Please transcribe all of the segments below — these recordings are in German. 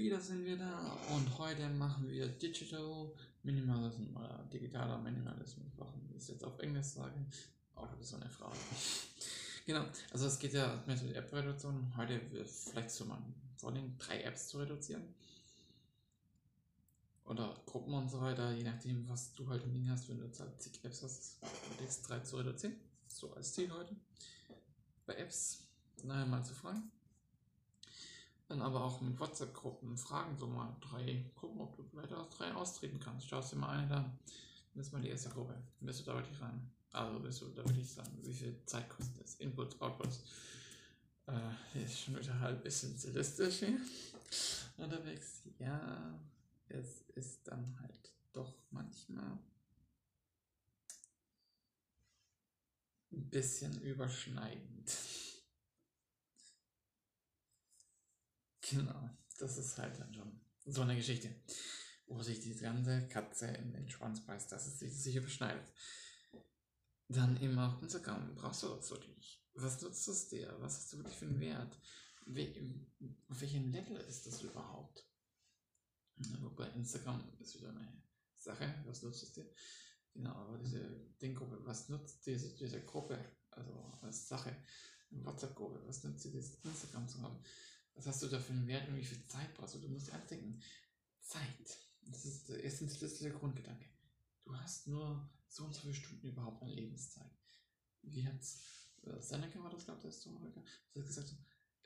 wieder sind wir da und heute machen wir Digital Minimalism oder digitaler Minimalismus. Warum ich jetzt auf Englisch sage, auch so eine Frage. genau, also es geht ja mit App-Reduktion. Heute vielleicht so mal vor allem drei Apps zu reduzieren. Oder Gruppen und so weiter, je nachdem, was du halt im Ding hast, wenn du jetzt halt zig Apps hast, x drei zu reduzieren. So als Ziel heute. Bei Apps nachher mal zu fragen dann aber auch mit WhatsApp-Gruppen fragen, so mal drei Gruppen, ob du vielleicht aus drei austreten kannst. Schaust dir mal eine da. Das ist mal die erste Gruppe. Dann bist du da wirklich rein. Also bist du da wirklich sagen, wie viel Zeit kostet das? Inputs, Outputs. Äh, ist schon wieder halb bisschen stilistisch hier unterwegs. Ja, es ist dann halt doch manchmal ein bisschen überschneidend. Genau, das ist halt dann schon so eine Geschichte, wo sich die ganze Katze in den Schwanz beißt, dass es sich, sich überschneidet. Dann eben auch Instagram, brauchst du das wirklich? Was nutzt es dir? Was hast du wirklich für einen Wert? Wie, auf welchem Level ist das überhaupt? Wobei Instagram ist wieder eine Sache, was nutzt es dir? Genau, aber diese Dinggruppe, was nutzt diese, diese Gruppe, also als Sache, WhatsApp-Gruppe, was nutzt dir das Instagram zu haben? Was hast du da für einen Wert und wie viel Zeit brauchst du? Du musst dir alles. Zeit. Das ist der essentiellste Grundgedanke. Du hast nur so und so viele Stunden überhaupt an Lebenszeit. Wie hat äh, Seneca war das, glaube ich, der Historiker, hat gesagt,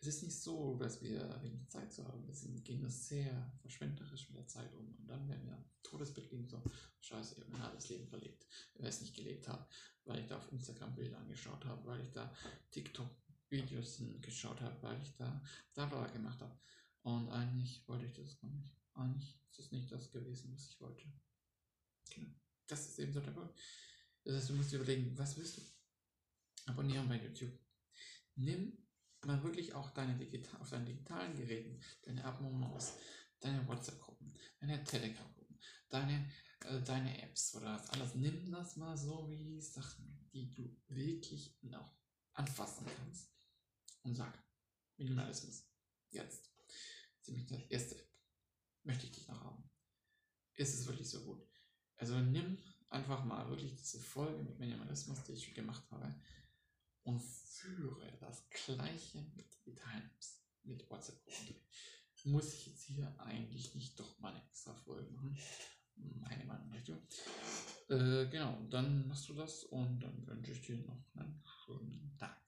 es ist nicht so, dass wir wenig Zeit zu haben. Wir gehen nur sehr verschwenderisch mit der Zeit um. Und dann, wenn wir am Todesbett liegen, so, scheiße, ich habe mein halbes Leben verlebt, wenn ich es nicht gelebt habe, weil ich da auf Instagram Bilder angeschaut habe, weil ich da TikTok Videos geschaut habe, weil ich da Dabei gemacht habe. Und eigentlich wollte ich das gar nicht. Eigentlich ist das nicht das gewesen, was ich wollte. Genau. Das ist eben so der Punkt. Das heißt, du musst dir überlegen, was willst du? Abonnieren bei YouTube. Nimm mal wirklich auch deine Digital auf deinen digitalen Geräten, deine Abonnements, deine WhatsApp-Gruppen, deine Telegram-Gruppen, deine, äh, deine Apps oder das alles. Nimm das mal so wie Sachen, die du wirklich noch anfassen kannst und sag Minimalismus. Jetzt. Ziemlich das erste. Möchte ich dich noch haben. Ist es wirklich so gut? Also nimm einfach mal wirklich diese Folge mit Minimalismus, die ich gemacht habe, und führe das gleiche mit digitalen mit WhatsApp-Gruppen. Muss ich jetzt hier eigentlich nicht doch mal eine extra Folge machen? Meine Meinung dazu. Äh, genau, dann machst du das und dann wünsche ich dir noch einen schönen Tag.